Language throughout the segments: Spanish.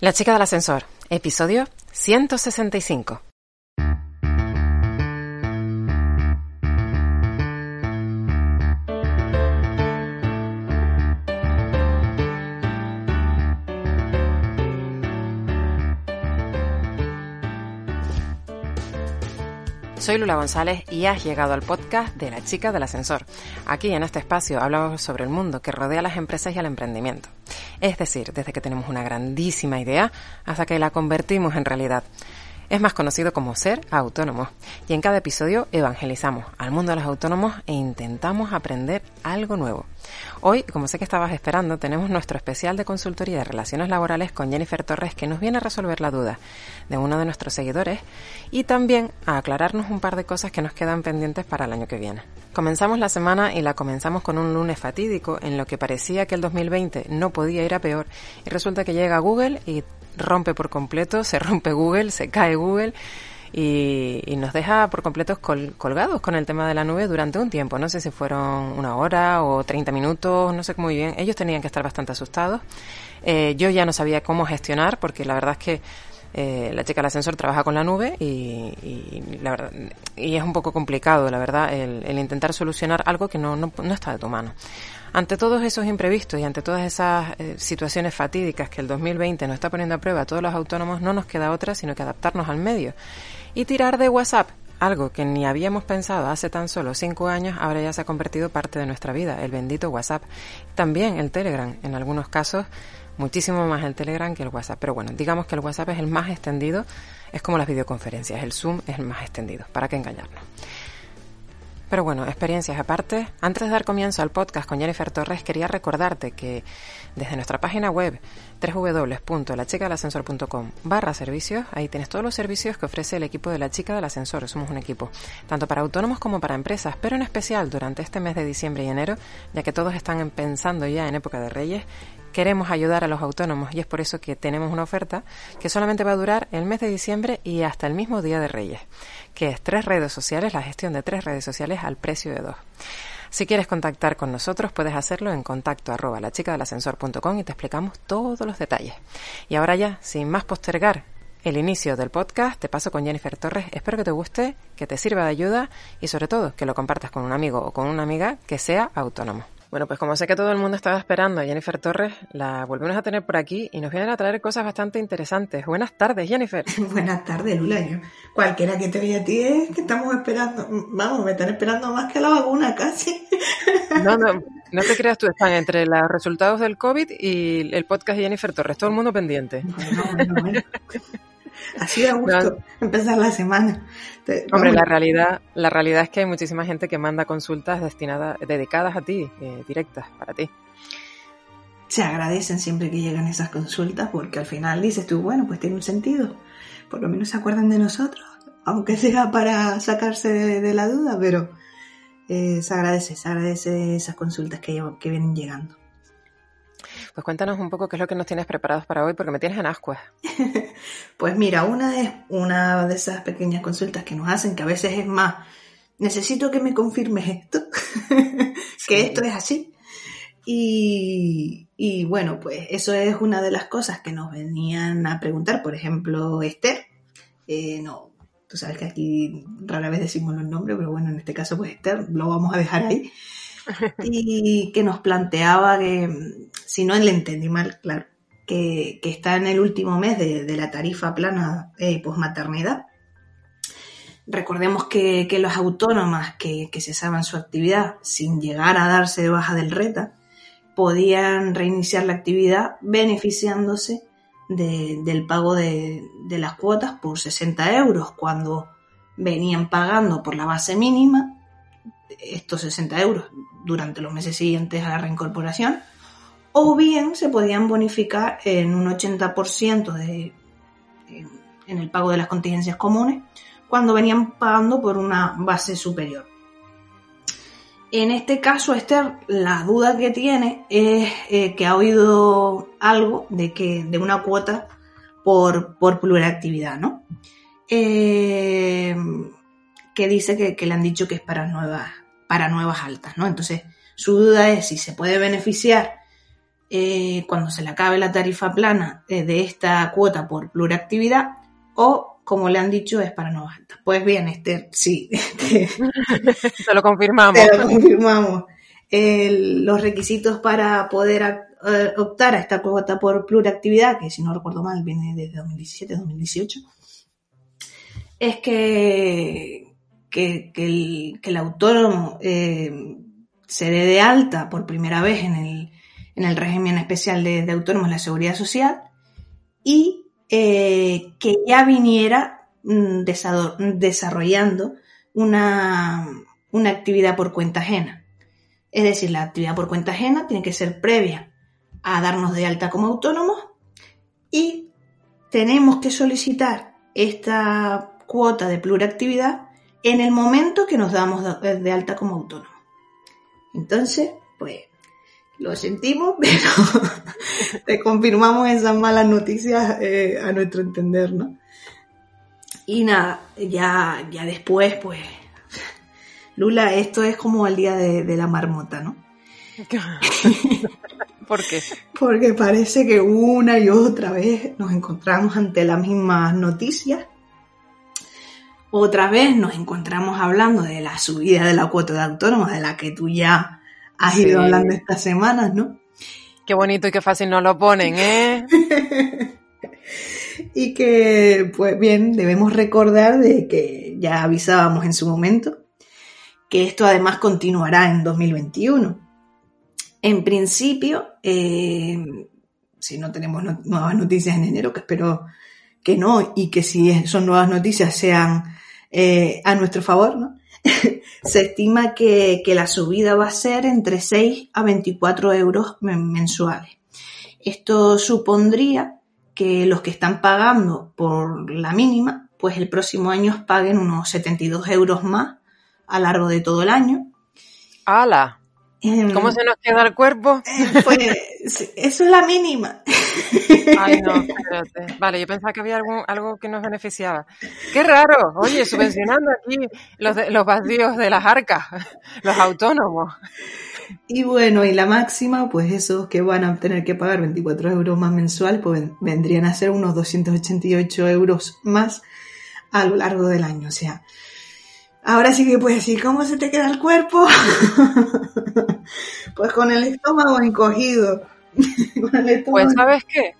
La chica del ascensor, episodio 165. Soy Lula González y has llegado al podcast de La chica del ascensor. Aquí en este espacio hablamos sobre el mundo que rodea a las empresas y al emprendimiento. Es decir, desde que tenemos una grandísima idea hasta que la convertimos en realidad. Es más conocido como ser autónomo. Y en cada episodio evangelizamos al mundo de los autónomos e intentamos aprender algo nuevo. Hoy, como sé que estabas esperando, tenemos nuestro especial de consultoría de relaciones laborales con Jennifer Torres que nos viene a resolver la duda de uno de nuestros seguidores y también a aclararnos un par de cosas que nos quedan pendientes para el año que viene. Comenzamos la semana y la comenzamos con un lunes fatídico en lo que parecía que el 2020 no podía ir a peor y resulta que llega Google y rompe por completo, se rompe Google, se cae Google y, nos deja por completo colgados con el tema de la nube durante un tiempo. No sé si fueron una hora o 30 minutos, no sé muy bien. Ellos tenían que estar bastante asustados. Eh, yo ya no sabía cómo gestionar porque la verdad es que eh, la chica del ascensor trabaja con la nube y, la verdad, y es un poco complicado, la verdad, el, intentar solucionar algo que no, no, no está de tu mano. Ante todos esos imprevistos y ante todas esas eh, situaciones fatídicas que el 2020 nos está poniendo a prueba a todos los autónomos, no nos queda otra sino que adaptarnos al medio y tirar de WhatsApp. Algo que ni habíamos pensado hace tan solo cinco años, ahora ya se ha convertido parte de nuestra vida, el bendito WhatsApp. También el Telegram, en algunos casos, muchísimo más el Telegram que el WhatsApp. Pero bueno, digamos que el WhatsApp es el más extendido, es como las videoconferencias, el Zoom es el más extendido, ¿para qué engañarnos? Pero bueno, experiencias aparte, antes de dar comienzo al podcast con Jennifer Torres, quería recordarte que desde nuestra página web www.lachicadelascensor.com barra servicios, ahí tienes todos los servicios que ofrece el equipo de la chica del ascensor. Somos un equipo tanto para autónomos como para empresas, pero en especial durante este mes de diciembre y enero, ya que todos están pensando ya en época de Reyes, queremos ayudar a los autónomos y es por eso que tenemos una oferta que solamente va a durar el mes de diciembre y hasta el mismo día de Reyes, que es tres redes sociales, la gestión de tres redes sociales al precio de dos. Si quieres contactar con nosotros, puedes hacerlo en contacto arroba la chica del ascensor.com y te explicamos todos los detalles. Y ahora ya, sin más postergar el inicio del podcast, te paso con Jennifer Torres. Espero que te guste, que te sirva de ayuda y sobre todo que lo compartas con un amigo o con una amiga que sea autónomo. Bueno, pues como sé que todo el mundo estaba esperando a Jennifer Torres, la volvemos a tener por aquí y nos vienen a traer cosas bastante interesantes. Buenas tardes, Jennifer. Buenas tardes, Lula. cualquiera que te vea a ti es que estamos esperando. Vamos, me están esperando más que la vacuna casi. No, no, no te creas tú, están entre los resultados del COVID y el podcast de Jennifer Torres, todo el mundo pendiente. Así da gusto empezar la semana. Hombre, la realidad, la realidad es que hay muchísima gente que manda consultas destinadas, dedicadas a ti, eh, directas para ti. Se agradecen siempre que llegan esas consultas porque al final dices tú, bueno, pues tiene un sentido. Por lo menos se acuerdan de nosotros, aunque sea para sacarse de, la duda, pero eh, se agradece, se agradece esas consultas que, que vienen llegando. Pues cuéntanos un poco qué es lo que nos tienes preparados para hoy, porque me tienes en ascuas. pues mira, una es una de esas pequeñas consultas que nos hacen, que a veces es más, necesito que me confirmes esto, que esto es así. Y, bueno, pues eso es una de las cosas que nos venían a preguntar, por ejemplo, Esther. Eh, no, tú sabes que aquí rara vez decimos los nombres, pero bueno, en este caso, pues Esther, lo vamos a dejar ahí. Y que nos planteaba que, si no le entendí mal, claro, que, está en el último mes de, la tarifa plana eh, posmaternidad. Recordemos que, que las autónomas que, que cesaban su actividad sin llegar a darse de baja del RETA podían reiniciar la actividad beneficiándose del pago de, de las cuotas por 60 euros cuando venían pagando por la base mínima estos 60 euros durante los meses siguientes a la reincorporación, o bien se podían bonificar en un 80% de, en el pago de las contingencias comunes cuando venían pagando por una base superior. En este caso, Esther, la duda que tiene es eh, que ha oído algo de que de una cuota por, por pluriactividad, ¿no? Eh, que dice que, que, le han dicho que es para nuevas, para nuevas altas, ¿no? Entonces, su duda es si se puede beneficiar eh, cuando se le acabe la tarifa plana eh, de esta cuota por pluriactividad o como le han dicho, es para novatas. Pues bien, Esther, sí. Te lo confirmamos. Te lo confirmamos. los requisitos para poder eh, optar a esta cuota por pluriactividad, que si no recuerdo mal viene desde 2017-2018, es que, que, el, autónomo eh, se dé de alta por primera vez en el, en el régimen especial de, autónomos de la seguridad social y eh, que ya viniera mm, desarrollando una, una actividad por cuenta ajena. Es decir, la actividad por cuenta ajena tiene que ser previa a darnos de alta como autónomos y tenemos que solicitar esta cuota de pluriactividad en el momento que nos damos de alta como autónomos. Entonces, pues lo sentimos, pero te confirmamos esas malas noticias eh, a nuestro entender, ¿no? Y nada, ya, ya después, pues, Lula, esto es como el día de, la marmota, ¿no? ¿Por qué? Porque parece que una y otra vez nos encontramos ante las mismas noticias. Otra vez nos encontramos hablando de la subida de la cuota de autónomos, de la que tú ya has ido hablando estas semanas, ¿no? Qué bonito y qué fácil nos lo ponen, ¿eh? y que, pues bien, debemos recordar de que ya avisábamos en su momento que esto además continuará en 2021. En principio, eh, si no tenemos nuevas noticias en enero, que espero que no, y que si son nuevas noticias sean eh, a nuestro favor, ¿no? se estima que, la subida va a ser entre 6 a 24 euros mensuales. Esto supondría que los que están pagando por la mínima, pues el próximo año paguen unos 72 euros más a lo largo de todo el año. ¡Hala! Em, ¿Cómo se nos queda el cuerpo? Eh, pues eso es la mínima. Ay, no, espérate. Vale, yo pensaba que había algo, algo que nos beneficiaba. ¡Qué raro! Oye, subvencionando aquí los, los vacíos de las arcas, los autónomos. Y bueno, y la máxima, pues esos que van a tener que pagar 24 euros más mensual, pues vendrían a ser unos 288 euros más a lo largo del año. O sea, Ahora sí que puedes decir, ¿cómo se te queda el cuerpo? pues con el estómago encogido. Pues sabes qué,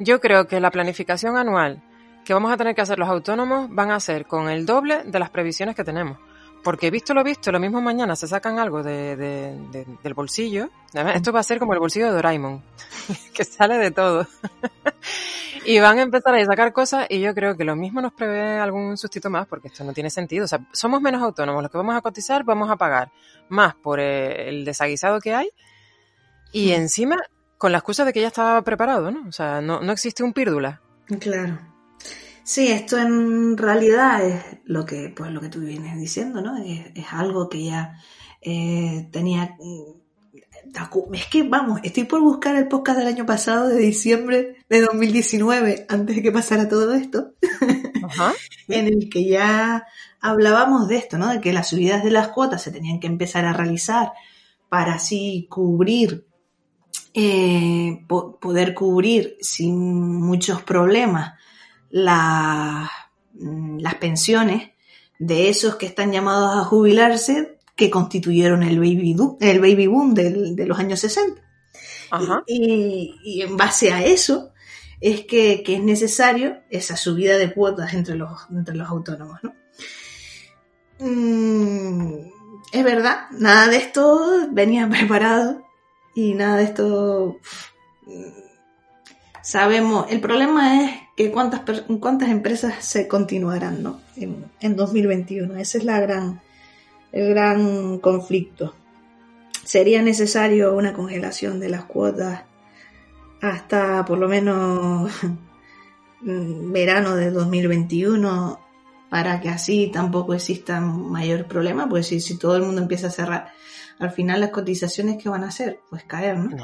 yo creo que la planificación anual que vamos a tener que hacer los autónomos van a ser con el doble de las previsiones que tenemos. Porque visto lo visto, lo mismo mañana se sacan algo de, del bolsillo. Esto va a ser como el bolsillo de Doraemon, que sale de todo. Y van a empezar a sacar cosas y yo creo que lo mismo nos prevé algún sustito más porque esto no tiene sentido. O sea, somos menos autónomos, los que vamos a cotizar vamos a pagar más por eh, el desaguisado que hay y encima con la excusa de que ya estaba preparado, ¿no? O sea, no, no existe un pírdula. Claro. Sí, esto en realidad es lo que, pues lo que tú vienes diciendo, ¿no? Es, algo que ya eh, tenía es que, vamos, estoy por buscar el podcast del año pasado, de diciembre de 2019, antes de que pasara todo esto, en el que ya hablábamos de esto, ¿no? De que las subidas de las cuotas se tenían que empezar a realizar para así cubrir, eh, poder cubrir sin muchos problemas mm, las pensiones de esos que están llamados a jubilarse que constituyeron el baby, el baby boom de los años 60. Y, en base a eso es que, es necesario esa subida de cuotas entre los, entre los autónomos. ¿no? Mm, es verdad, nada de esto venía preparado y nada de esto sabemos. El problema es que cuántas, cuántas empresas se continuarán ¿no? en, en 2021. Esa es gran el gran conflicto. Sería necesario una congelación de las cuotas hasta por lo menos verano de 2021 para que así tampoco exista mayor problema, pues si, si todo el mundo empieza a cerrar, al final las cotizaciones que van a hacer, pues caer, ¿no?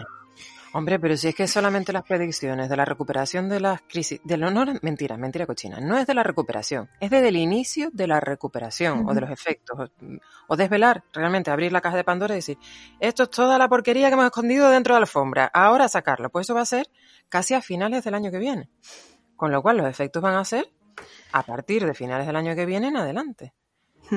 Hombre, pero si es que solamente las predicciones de la recuperación de las crisis, de lo, no, mentira, mentira cochina, no es de la recuperación, es desde el inicio de la recuperación o de los efectos, o, desvelar, realmente abrir la caja de Pandora y decir, esto es toda la porquería que hemos escondido dentro de la alfombra, ahora sacarlo, pues eso va a ser casi a finales del año que viene, con lo cual los efectos van a ser a partir de finales del año que viene en adelante.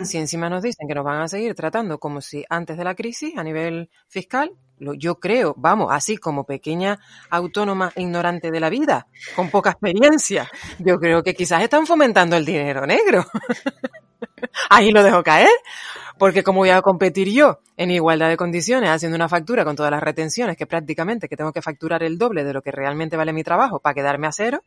Si encima nos dicen que nos van a seguir tratando como si antes de la crisis a nivel fiscal, yo creo, vamos, así como pequeña autónoma ignorante de la vida, con poca experiencia, yo creo que quizás están fomentando el dinero negro. Ahí lo dejo caer, porque como voy a competir yo en igualdad de condiciones haciendo una factura con todas las retenciones que prácticamente que tengo que facturar el doble de lo que realmente vale mi trabajo para quedarme a cero,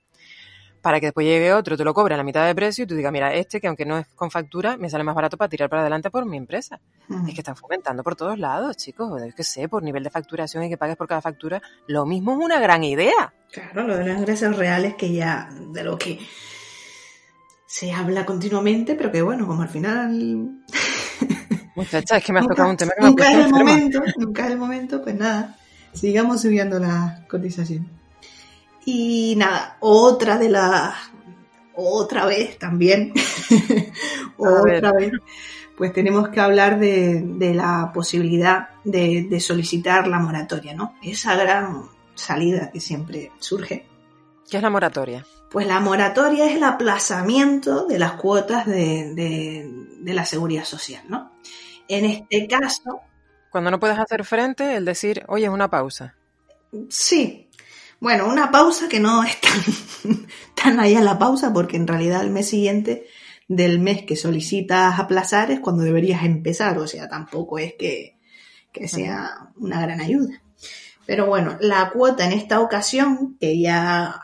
para que después llegue otro, te lo cobre a la mitad de precio y tú digas, mira, este que aunque no es con factura, me sale más barato para tirar para adelante por mi empresa. Es que están fomentando por todos lados, chicos. Es que sé, por nivel de facturación y que pagues por cada factura, lo mismo es una gran idea. Claro, lo de los ingresos reales que ya, de lo que se habla continuamente, pero que bueno, como al final... Muchacha, es que me has tocado un tema que Nunca es el momento, nunca es el momento, pues nada, sigamos subiendo la cotización. Y nada, otra de las, otra vez también, otra vez, pues tenemos que hablar de, la posibilidad de, solicitar la moratoria, ¿no? Esa gran salida que siempre surge. ¿Qué es la moratoria? Pues la moratoria es el aplazamiento de las cuotas de, de la seguridad social, ¿no? En este caso... Cuando no puedes hacer frente, el decir, oye, es una pausa. Sí, bueno, una pausa que no es tan, tan allá la pausa porque en realidad el mes siguiente del mes que solicitas aplazar es cuando deberías empezar, o sea, tampoco es que, sea una gran ayuda. Pero bueno, la cuota en esta ocasión, que ya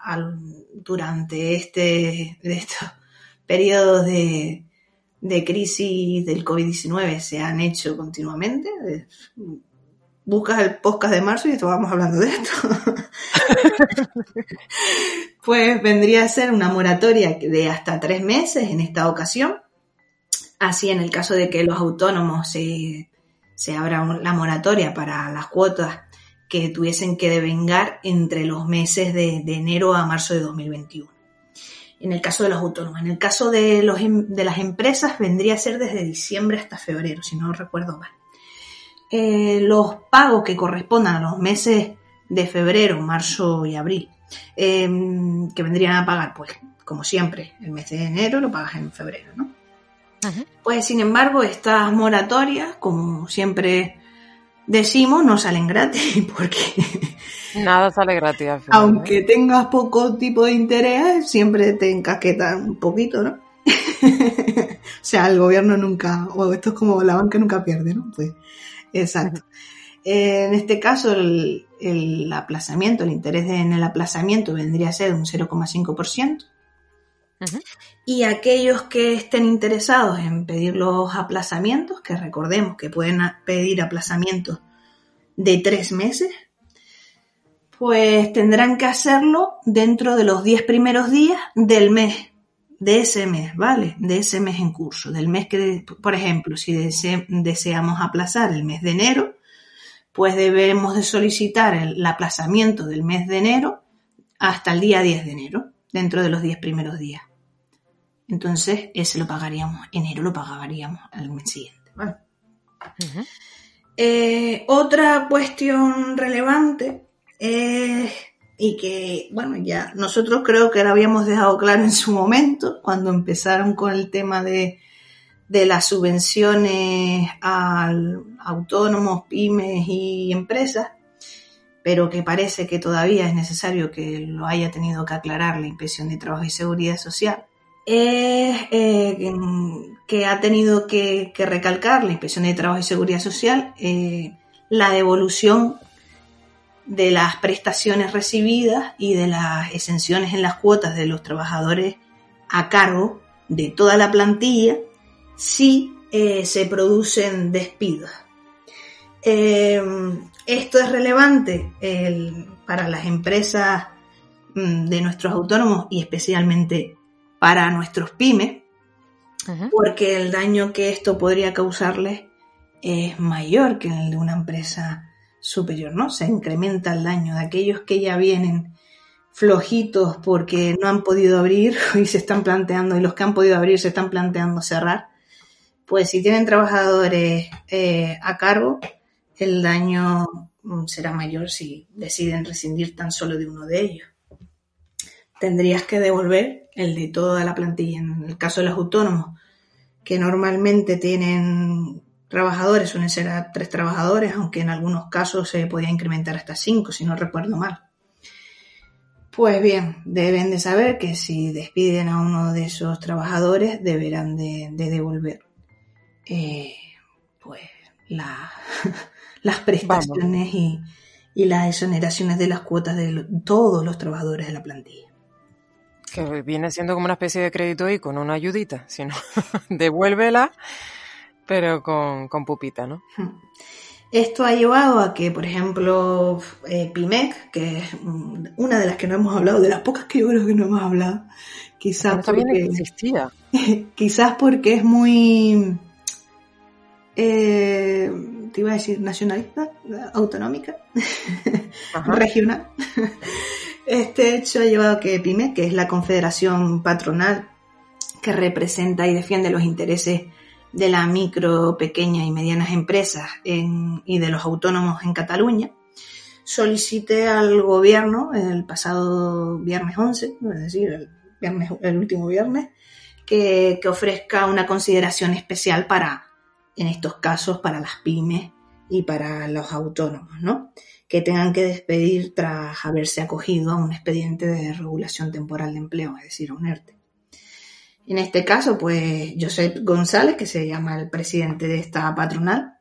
durante este, de estos periodos de, de crisis del COVID-19 se han hecho continuamente, buscas el podcast de marzo y estábamos hablando de esto. pues vendría a ser una moratoria de hasta tres meses en esta ocasión. Así en el caso de que los autónomos se, se abra la moratoria para las cuotas que tuviesen que devengar entre los meses de, enero a marzo de 2021. En el caso de los autónomos. En el caso de, los, em, de las empresas vendría a ser desde diciembre hasta febrero, si no recuerdo mal. Eh, los pagos que correspondan a los meses de febrero, marzo y abril, em, que vendrían a pagar, pues, como siempre, el mes de enero lo pagas en febrero, ¿no? Pues, sin embargo, estas moratorias, como siempre decimos, no salen gratis, porque... Nada sale gratis. aunque ¿eh? tengas poco tipo de interés, siempre te encasquetan un poquito, ¿no? o sea, el gobierno nunca, o esto es como la banca nunca pierde, ¿no? Pues Exacto. En este caso, el, aplazamiento, el interés en el aplazamiento vendría a ser un 0,5%. Y aquellos que estén interesados en pedir los aplazamientos, que recordemos que pueden pedir aplazamientos de tres meses, pues tendrán que hacerlo dentro de los 10 primeros días del mes, de ese mes, ¿vale? De ese mes en curso, del mes que, por ejemplo, si deseamos aplazar el mes de enero, pues debemos de solicitar el, aplazamiento del mes de enero hasta el día 10 de enero, dentro de los 10 primeros días. Entonces, ese lo pagaríamos, enero lo pagaríamos al mes siguiente, ¿vale? Eh, otra cuestión relevante es y que, bueno, ya nosotros creo que lo habíamos dejado claro en su momento, cuando empezaron con el tema de, las subvenciones a autónomos, pymes y empresas, pero que parece que todavía es necesario que lo haya tenido que aclarar la Inspección de Trabajo y Seguridad Social, eh, que ha tenido que, recalcar la Inspección de Trabajo y Seguridad Social eh, la devolución de las prestaciones recibidas y de las exenciones en las cuotas de los trabajadores a cargo de toda la plantilla si eh, se producen despidos. Eh, esto es relevante para las empresas mm, de nuestros autónomos y especialmente para nuestros pymes, porque el daño que esto podría causarles es mayor que el de una empresa superior, ¿no? Se incrementa el daño de aquellos que ya vienen flojitos porque no han podido abrir y se están planteando, y los que han podido abrir se están planteando cerrar, pues si tienen trabajadores eh, a cargo, el daño mm, será mayor si deciden rescindir tan solo de uno de ellos. Tendrías que devolver el de toda la plantilla. En el caso de los autónomos, que normalmente tienen trabajadores, suelen ser a tres trabajadores, aunque en algunos casos se podía incrementar hasta cinco, si no recuerdo mal. Pues bien, deben de saber que si despiden a uno de esos trabajadores, deberán de, devolver eh, pues las prestaciones y, las exoneraciones de las cuotas de todos los trabajadores de la plantilla. Que viene siendo como una especie de crédito y con una ayudita, si no, devuélvela pero con, pupita, ¿no? Esto ha llevado a que, por ejemplo, eh, PIMEC, que es una de las que no hemos hablado, de las pocas que yo creo que no hemos hablado, quizás porque, existía. quizás porque es muy, eh, te iba a decir nacionalista, autonómica, regional. Este hecho ha llevado a que PIMEC, que es la confederación patronal que representa y defiende los intereses de la micro, pequeñas y medianas empresas y de los autónomos en Cataluña, solicité al gobierno el pasado viernes 11, es decir, el, último viernes, que, que, ofrezca una consideración especial para, en estos casos, para las pymes y para los autónomos, ¿no? Que tengan que despedir tras haberse acogido a un expediente de regulación temporal de empleo, es decir, un ERTE. En este caso, pues Josep González, que se llama el presidente de esta patronal,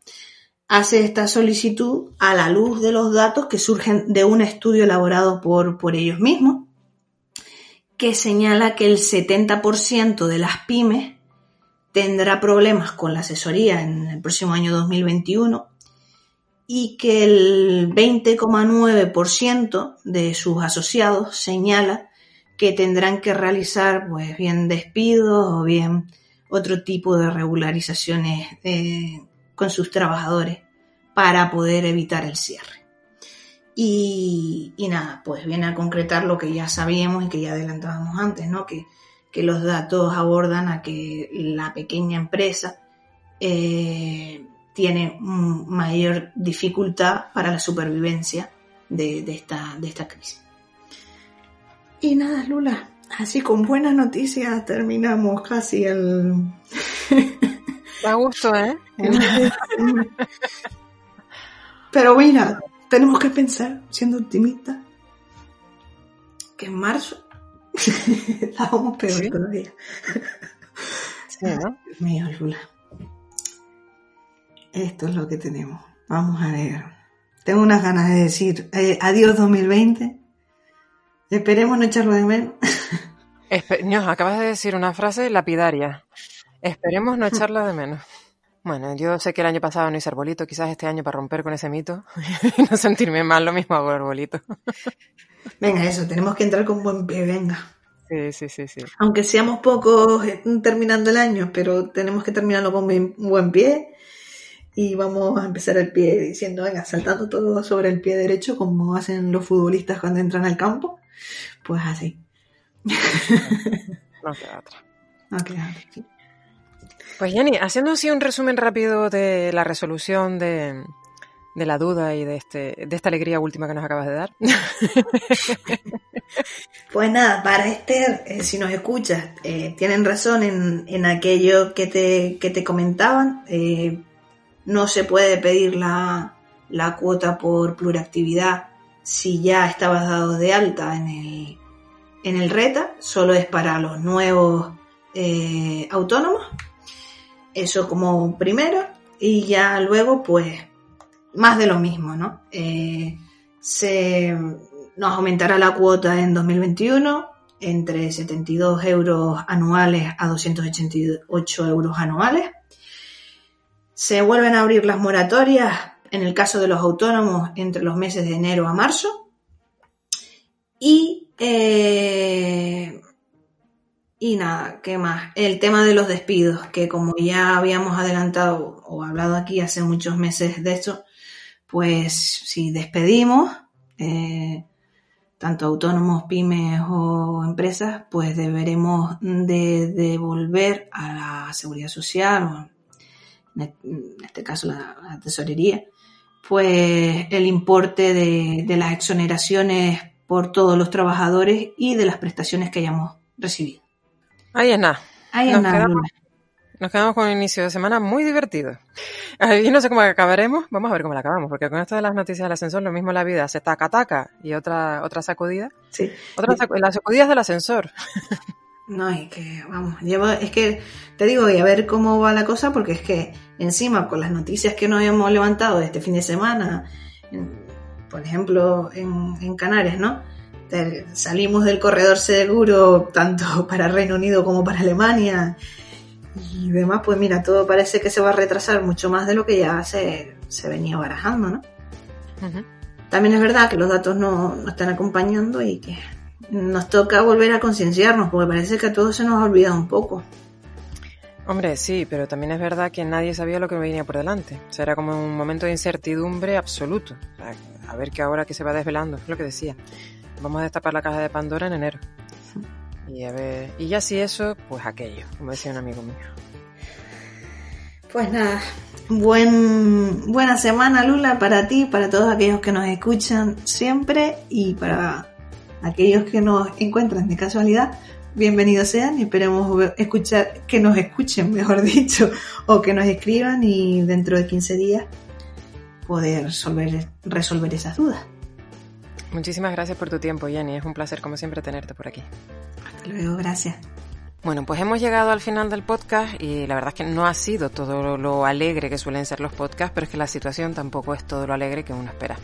hace esta solicitud a la luz de los datos que surgen de un estudio elaborado por, por ellos mismos, que señala que el 70% de las pymes tendrá problemas con la asesoría en el próximo año 2021 y que el 20,9% de sus asociados señala que tendrán que realizar pues bien despidos o bien otro tipo de regularizaciones eh, con sus trabajadores para poder evitar el cierre. Y, nada, pues viene a concretar lo que ya sabíamos y que ya adelantábamos antes, ¿no? Que, los datos abordan a que la pequeña empresa eh, tiene mayor dificultad para la supervivencia de, esta, de esta crisis. Y nada, Lula, así con buenas noticias terminamos casi el... Da gusto, ¿eh? Pero mira, tenemos que pensar, siendo optimistas, que en marzo estábamos peor todavía. Sí, ¿no? Mío, Lula. Esto es lo que tenemos. Vamos a ver. Tengo unas ganas de decir eh, adiós 2020 Esperemos no echarlo de menos. acabas de decir una frase lapidaria. Esperemos no echarlo de menos. Bueno, yo sé que el año pasado no hice arbolito, quizás este año para romper con ese mito y no sentirme mal, lo mismo hago arbolito. Venga, eso, tenemos que entrar con buen pie, venga. Sí, sí, sí, sí. Aunque seamos pocos eh, terminando el año, pero tenemos que terminarlo con buen pie y vamos a empezar el pie diciendo, venga, saltando todo sobre el pie derecho como hacen los futbolistas cuando entran al campo pues así. No queda otra. No queda otra, Pues Jenny, haciendo así un resumen rápido de la resolución de, la duda y de, este, de esta alegría última que nos acabas de dar. Pues nada, para Esther, eh, si nos escuchas, eh, tienen razón en, aquello que te, que te comentaban. Eh, no se puede pedir la, la cuota por pluriactividad si ya estabas dado de alta en el, en el RETA, solo es para los nuevos eh, autónomos. Eso como primero. Y ya luego, pues, más de lo mismo, ¿no? Eh, se nos aumentará la cuota en 2021 entre 72 euros anuales a 288 euros anuales. Se vuelven a abrir las moratorias en el caso de los autónomos entre los meses de enero a marzo. Y, eh, y nada, ¿qué más? El tema de los despidos, que como ya habíamos adelantado o hablado aquí hace muchos meses de esto, pues si despedimos, eh, tanto autónomos, pymes o empresas, pues deberemos de devolver a la seguridad social, o en este caso la, tesorería, pues el importe de, de, las exoneraciones por todos los trabajadores y de las prestaciones que hayamos recibido. Ahí es nada. Ahí es nada. Nos quedamos con un inicio de semana muy divertido. Y no sé cómo acabaremos. Vamos a ver cómo la acabamos, porque con esto de las noticias del ascensor, lo mismo la vida se taca taca y otra otra sacudida. Sí. Otra las sacudidas del ascensor. No, es que, vamos, llevo, es que te digo, y a ver cómo va la cosa, porque es que encima con las noticias que nos hemos levantado este fin de semana, por ejemplo, en, en Canarias, ¿no? salimos del corredor seguro tanto para Reino Unido como para Alemania y demás, pues mira, todo parece que se va a retrasar mucho más de lo que ya se, se venía barajando, ¿no? También es verdad que los datos no, no, están acompañando y que nos toca volver a concienciarnos, porque parece que a todos se nos ha olvidado un poco. Hombre, sí, pero también es verdad que nadie sabía lo que venía por delante. O sea, era como un momento de incertidumbre absoluto. a ver qué ahora que se va desvelando, es lo que decía. Vamos a destapar la caja de Pandora en enero. Y a ver, y ya si eso, pues aquello, como decía un amigo mío. Pues nada, buen, buena semana Lula para ti, para todos aquellos que nos escuchan siempre y para aquellos que nos encuentran de casualidad, bienvenidos sean y esperemos escuchar, que nos escuchen, mejor dicho, o que nos escriban y dentro de 15 días poder resolver, resolver esas dudas. Muchísimas gracias por tu tiempo, Jenny. Es un placer, como siempre, tenerte por aquí. Hasta luego, gracias. Bueno, pues hemos llegado al final del podcast y la verdad es que no ha sido todo lo alegre que suelen ser los podcasts, pero es que la situación tampoco es todo lo alegre que uno espera.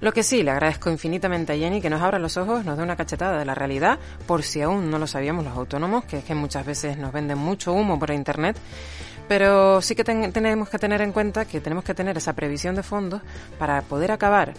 Lo que sí, le agradezco infinitamente a Jenny que nos abra los ojos, nos dé una cachetada de la realidad, por si aún no lo sabíamos los autónomos, que es que muchas veces nos venden mucho humo por internet, pero sí que tenemos que tener en cuenta que tenemos que tener esa previsión de fondos para poder acabar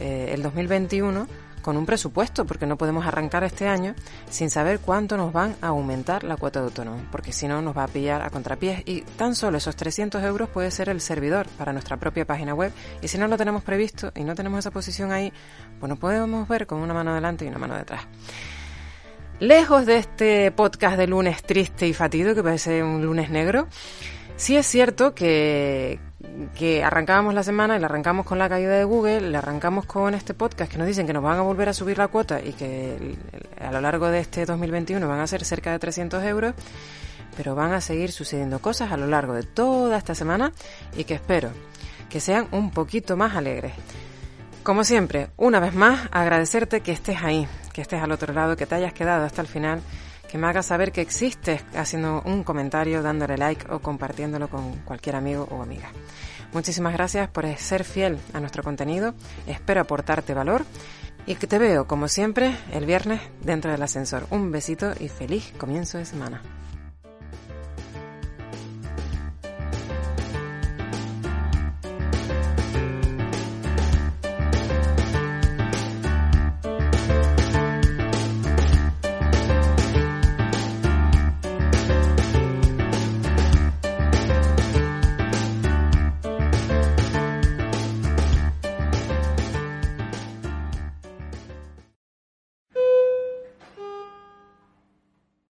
eh, el 2021 con un presupuesto, porque no podemos arrancar este año sin saber cuánto nos van a aumentar la cuota de autónomo, porque si no nos va a pillar a contrapiés y tan solo esos 300 euros puede ser el servidor para nuestra propia página web y si no lo tenemos previsto y no tenemos esa posición ahí, pues nos podemos ver con una mano adelante y una mano detrás. Lejos de este podcast de lunes triste y fatido, que parece un lunes negro, sí es cierto que, que arrancábamos la semana y la arrancamos con la caída de Google, le arrancamos con este podcast que nos dicen que nos van a volver a subir la cuota y que a lo largo de este 2021 van a ser cerca de 300 euros, pero van a seguir sucediendo cosas a lo largo de toda esta semana y que espero que sean un poquito más alegres. Como siempre, una vez más, agradecerte que estés ahí, que estés al otro lado, que te hayas quedado hasta el final que me hagas saber que existes haciendo un comentario, dándole like o compartiéndolo con cualquier amigo o amiga. Muchísimas gracias por ser fiel a nuestro contenido, espero aportarte valor y que te veo como siempre el viernes dentro del ascensor. Un besito y feliz comienzo de semana.